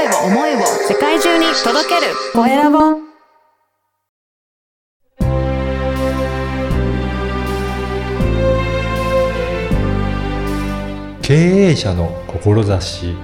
声を思いを世界中に届ける。コエラボ。経営者の志。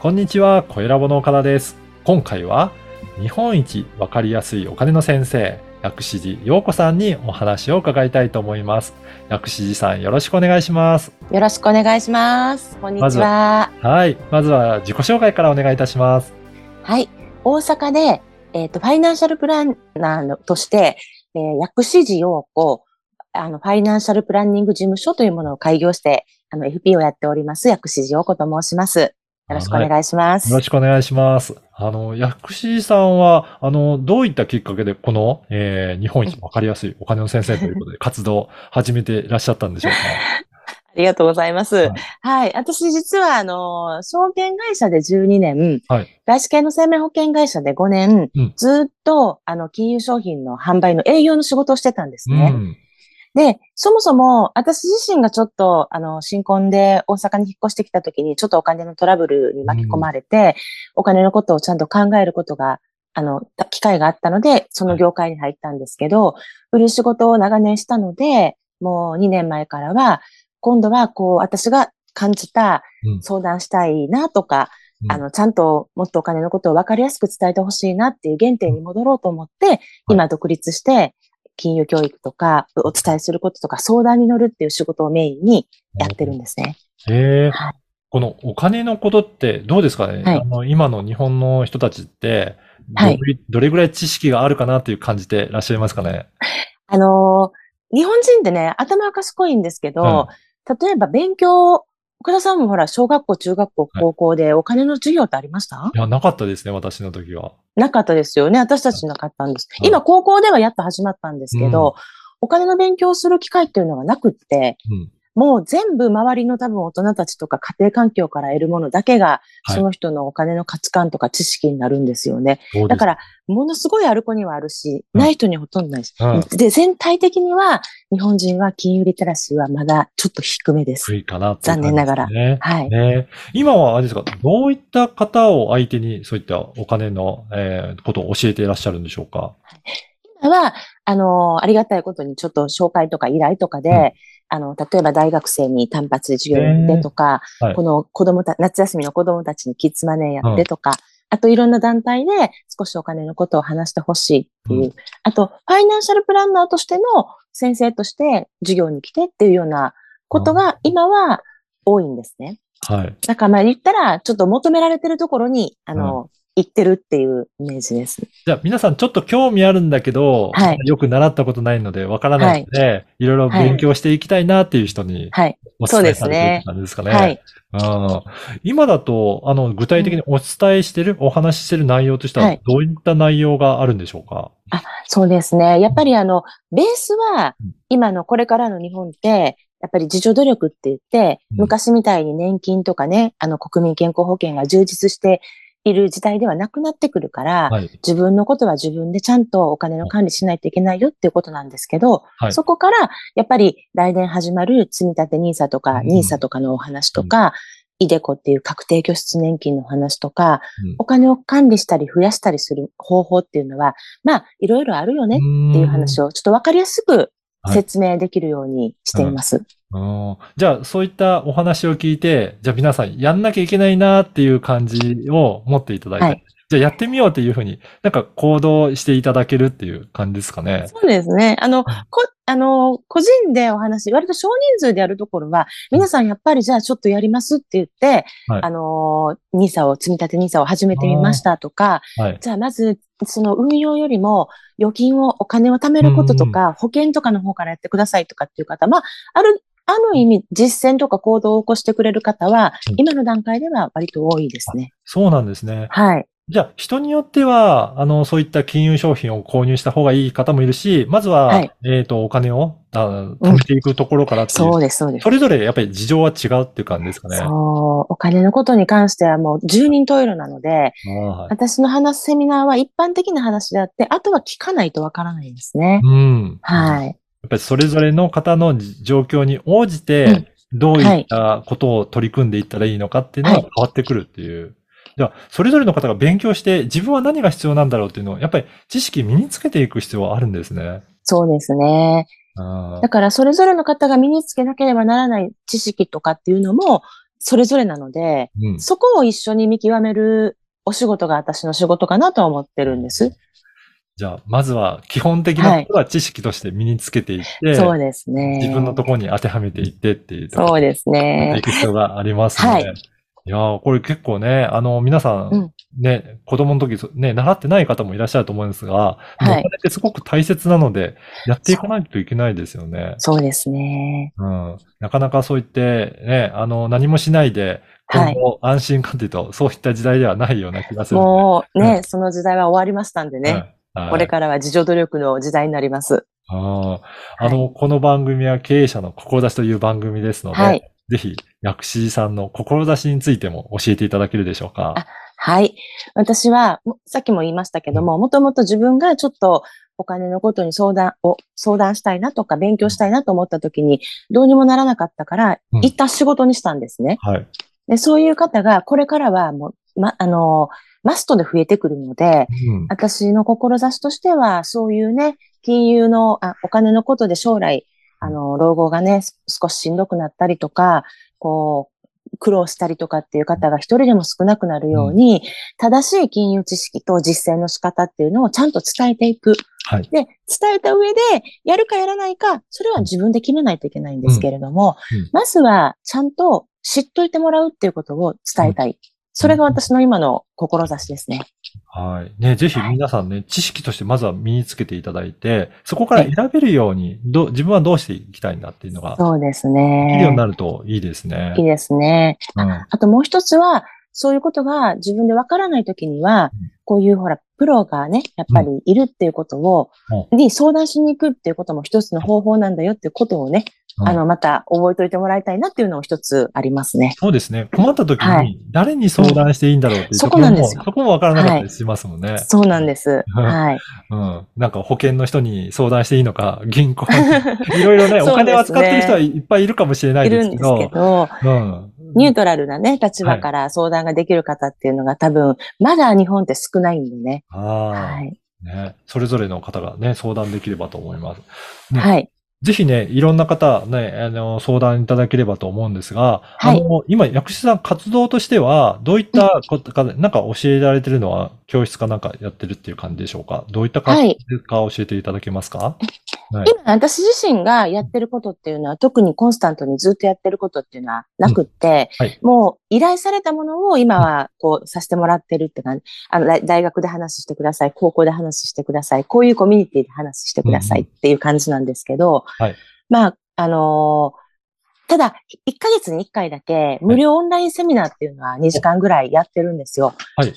こんにちは、コエラボの岡田です。今回は日本一わかりやすいお金の先生、薬師寺陽子さんにお話を伺いたいと思います。薬師寺さんよろしくお願いします。よろしくお願いします。こんにちは。はい。まずは自己紹介からお願いいたします。はい。大阪で、えっ、と、ファイナンシャルプランナーのとして、えー薬師寺陽子、あの、ファイナンシャルプランニング事務所というものを開業して、あの、FP をやっております、薬師寺陽子と申します。よろしくお願いします。よろしくお願いします。あの、薬師寺さんは、あの、どういったきっかけでこの、えー日本一わかりやすいお金の先生ということで 活動を始めていらっしゃったんでしょうか？ありがとうございます。ははいい。私実は、あの、証券会社で12年、はい外資系の生命保険会社で5年、うんずっと、あの、金融商品の販売の営業の仕事をしてたんですね。うん。で、そもそも、私自身がちょっと、あの、新婚で大阪に引っ越してきた時に、ちょっとお金のトラブルに巻き込まれて、お金のことをちゃんと考えることが、あの、た機会があったので、その業界に入ったんですけど、売る仕事を長年したので、もう2年前からは、今度は、こう、私が感じたうん。相談したいなとか、うん。あの、ちゃんともっとお金のことを分かりやすく伝えてほしいなっていう原点に戻ろうと思って、今独立して、金融教育とか、お伝えすることとか、相談に乗るっていう仕事をメインにやってるんですね。へえ。はい。このお金のことってどうですかね、はい。あの今の日本の人たちってどはい。れ、どれぐらい知識があるかなっていう感じてらっしゃいますかね？あのー日本人ってね、頭が賢いんですけど、は例えば勉強、岡田さんもほら、小学校、中学校、高校でお金の授業ってありました、いや、なかったですね、私の時は。なかったですよね。私たちなかったんです。はい今、高校ではやっと始まったんですけど、お金の勉強をする機会っていうのがなくって、うん。もう全部周りの多分大人たちとか家庭環境から得るものだけが、はいその人のお金の価値観とか知識になるんですよね。そうですだから、ものすごいある子にはあるし、うんない人にはほとんどないし。うんで、全体的には、日本人は金融リテラシーはまだちょっと低めです。低いかなっていう残念ながら。はい。ね、今はあれですか、どういった方を相手にそういったお金の、えーことを教えていらっしゃるんでしょうか？今は、あの、ありがたいことにちょっと紹介とか依頼とかで、うんあの、例えば大学生に単発で授業やってとか、はい。この子供た、夏休みの子供たちにキッズマネーやってとか、あといろんな団体で少しお金のことを話してほしいっていう、うあと、ファイナンシャルプランナーとしての先生として授業に来てっていうようなことが今は多いんですね。はい。だからまあ言ったら、ちょっと求められてるところに、あの、行ってるっていうイメージです。じゃあ皆さんちょっと興味あるんだけど、はいよく習ったことないのでわからないので、い、ろいろ勉強していきたいなっていう人にはい。お伝えされてる感じですかね。はい。うん今だと、あの、具体的にお伝えしてる、お話ししてる内容としてははい、どういった内容があるんでしょうか、そうですね。やっぱりあの、ベースはうん、今のこれからの日本って、やっぱり自助努力って言って、うん昔みたいに年金とかね、あの国民健康保険が充実している時代ではなくなってくるから、はい。自分のことは自分でちゃんとお金の管理しないといけないよっていうことなんですけど、はいそこからやっぱり来年始まる積み立て NISA とかうん NISA とかのお話とか、イデコっていう確定拠出年金の話とか、うんお金を管理したり増やしたりする方法っていうのは、まあ、いろいろあるよねっていう話を。をちょっとわかりやすくはい説明できるようにしています。うんじゃあ、そういったお話を聞いて、じゃあ皆さんやんなきゃいけないなっていう感じを持っていただいて、はいじゃあやってみようっていうふうに、なんか行動していただけるっていう感じですかね。そうですね。あの、はいこ、あの、個人でお話、割と少人数でやるところは、皆さんやっぱりじゃあちょっとやりますって言って、はいあの、ニサを、積み立てニサを始めてみましたとか、はい。じゃあまず、その運用よりも預金を、お金を貯めることとか、保険とかの方からやってくださいとかっていう方、まあ、ある、ある意味、実践とか行動を起こしてくれる方はうん、今の段階では割と多いですね。そうなんですね。はい。じゃあ、人によっては、あの、そういった金融商品を購入した方がいい方もいるし、まずは、はいえっ、と、お金をあ貯めていくところからっていう、そうです、そうです。それぞれやっぱり事情は違うっていう感じですかね。そう、お金のことに関してはもう十人十色なので、はい私の話すセミナーは一般的な話であって、あとは聞かないとわからないんですね。うん。はい。やっぱりそれぞれの方の状況に応じて、うんどういったことを取り組んでいったらいいのかっていうのがはい変わってくるっていう。では、それぞれの方が勉強して自分は何が必要なんだろうっていうのを、やっぱり知識身につけていく必要はあるんですね。そうですね。あだからそれぞれの方が身につけなければならない知識とかっていうのもそれぞれなので、ーうん。そこを一緒に見極めるお仕事が私の仕事かなとは思ってるんです。じゃあ、ままずは基本的なことは知識として身につけていって、そうですね。自分のところに当てはめていってっていうところそうですねい。く必要がありますね。はいいやーこれ結構ね、あの、皆さうんん、ね、子供の時、ね、習ってない方もいらっしゃると思うんですが、はいお金ってすごく大切なので、やっていかないといけないですよね。そうですね。うん。なかなかそう言って、ね、あの、何もしないで、はい今後安心かっていうと、そういった時代ではないような気がするんで。もうね、うんその時代は終わりましたんでね。はい、これからは自助努力の時代になります。あああの、この番組は経営者の志という番組ですので、はい。ぜひ、薬師寺さんの志についても教えていただけるでしょうか。あはい。私は、もさっきも言いましたけども、もともと自分がちょっとお金のことに相談を、相談したいなとか勉強したいなと思った時に、どうにもならなかったから、うん一旦仕事にしたんですね。はい。でそういう方が、これからはもう、ま、あの、マストで増えてくるので、うん。私の志としては、そういうね、金融の、あお金のことで将来、あの、老後がね、す少ししんどくなったりとか、こう、苦労したりとかっていう方が一人でも少なくなるように、正しい金融知識と実践の仕方っていうのをちゃんと伝えていく。はい。で、伝えた上で、やるかやらないか、それは自分で決めないといけないんですけれども、うんうんまずは、ちゃんと知っといてもらうっていうことを伝えたい。それが私の今の志ですね。はい。ね、ぜひ皆さんね、知識としてまずは身につけていただいて、そこから選べるように、ど自分はどうしていきたいんだっていうのが、そうですできるようにね。なるといいですねいい。ですね。うん。あともう一つは、そういうことが自分でわからないときにはうん、こういうほら、プロがね、やっぱりいるっていうことを、に相談しに行くっていうことも一つの方法なんだよっていうことをね、うんあの、また覚えておいてもらいたいなっていうのも一つありますね。そうですね。困った時はに誰に相談していいんだろうっていうそところも、こなんですよそこもわからなかったりしますもんね。そうなんです。うんはい。うん。なんか保険の人に相談していいのか、銀行に、いろいろね、お金を扱ってる人はいっぱいいるかもしれないいるんですですけど、けど、うん。ニュートラルなね、立場から相談ができる方っていうのが多分、まだ日本って少ないんでね。ああ、はい。ね。それぞれの方がね、相談できればと思います。ねはい。ぜひね、いろんな方ね、あの、相談いただければと思うんですが、はい。あの、今、薬師さん活動としては、どういったことか、なんか教えられてるのは、教室かなんかやってるっていう感じでしょうか？どういった感じか教えていただけますか？はい。今、私自身がやってることっていうのは、特にコンスタントにずっとやってることっていうのはなくって、うん。はい。もう依頼されたものを今はこうさせてもらってるって感じ。あの、大大学で話してください、高校で話してください、こういうコミュニティで話してくださいっていう感じなんですけど、はいまあ、あのーただ、1ヶ月に1回だけ無料オンラインセミナーっていうのは2時間ぐらいやってるんですよ。はい。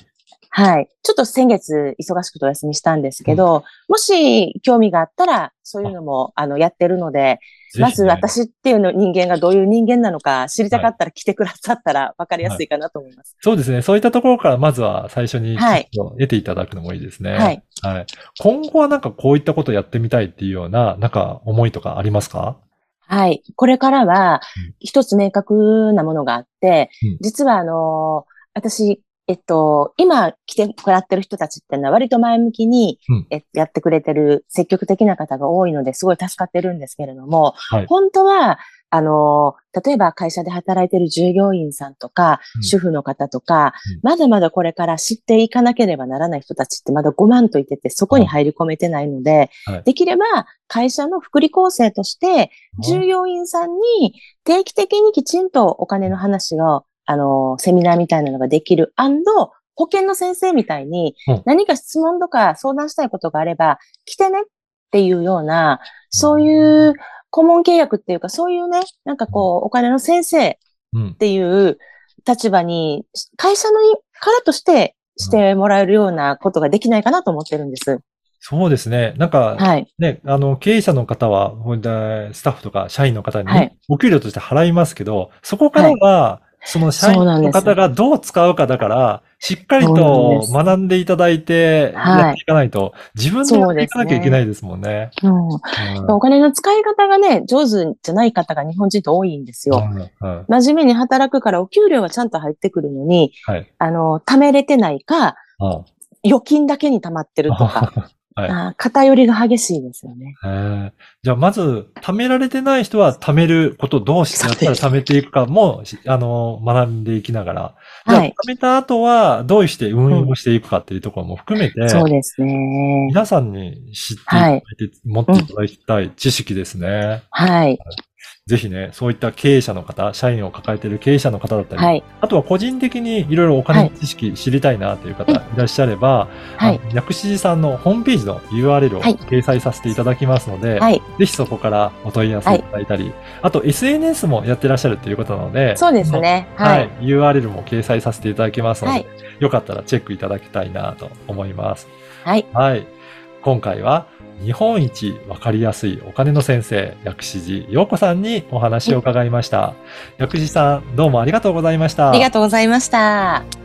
はい。ちょっと先月忙しくてお休みしたんですけど、もし興味があったら、そういうのも、あの、やってるので、ねまず私っていうの人間がどういう人間なのか知りたかったら来てくださったら分かりやすいかなと思います。そうですね。そういったところからまずは最初に得ていただくのもいいですね。はい。はい。今後はなんかこういったことをやってみたいっていうような、なんか思いとかありますか？はい。これからはうん、一つ明確なものがあってうん、実はあのー私、えっと、今来てもらってる人たちってのは割と前向きに、うん。えやってくれてる積極的な方が多いのですごい助かってるんですけれども、はい。本当は、あの、例えば会社で働いてる従業員さんとか、うん。主婦の方とか、うん。まだまだこれから知っていかなければならない人たちってまだ5万といてて、そこに入り込めてないので、はい。できれば会社の福利厚生として、従業員さんに定期的にきちんとお金の話が、あの、セミナーみたいなのができる、保険の先生みたいにうん何か質問とか相談したいことがあれば、来てねっていうような、そういう顧問契約っていうか、そういうね、なんかこう、お金の先生っうん。ていう立場に、会社のからとしてしてもらえるようなことができないかなと思ってるんです。そうですね。なんか、はい。ね、あの、経営者の方は、スタッフとか社員の方にお給料として払いますけど、そこからは、その社員の方がどう使うかだから、しっかりと学んでいただいて、はい。やっていかないと、自分でやっていかなきゃいけないですもんね。うんう。ん。お金の使い方がね、上手じゃない方が日本人って多いんですよ。うんうん。真面目に働くからお給料はちゃんと入ってくるのに、はい。あの、貯めれてないか、うん。預金だけに溜まってるとか、はいあー偏りが激しいですよね。じゃあ、まず、貯められてない人は、貯めることどうしてやったら貯めていくかも、しあの、学んでいきながら。じゃあ、はい貯めた後は、どうして運用をしていくかっていうところも含めて、そうですね。皆さんに知っていただいて、持っていただきたい知識ですね。はい。ぜひね、そういった経営者の方、社員を抱えている経営者の方だったり、はい。あとは個人的にいろいろお金の知識知りたいなという方いらっしゃれば、はい。薬師寺さんのホームページの URL をはい掲載させていただきますので、はい。ぜひそこからお問い合わせいただいたり、あと SNS もやってらっしゃるということなので、そうですね。は。はいい。URL も掲載させていただきますので、はい。よかったらチェックいただきたいなと思います。はい。はい。今回は日本一わかりやすいお金の先生、薬師寺陽子さんにお話を伺いました。薬師さん、どうもありがとうございました。ありがとうございました。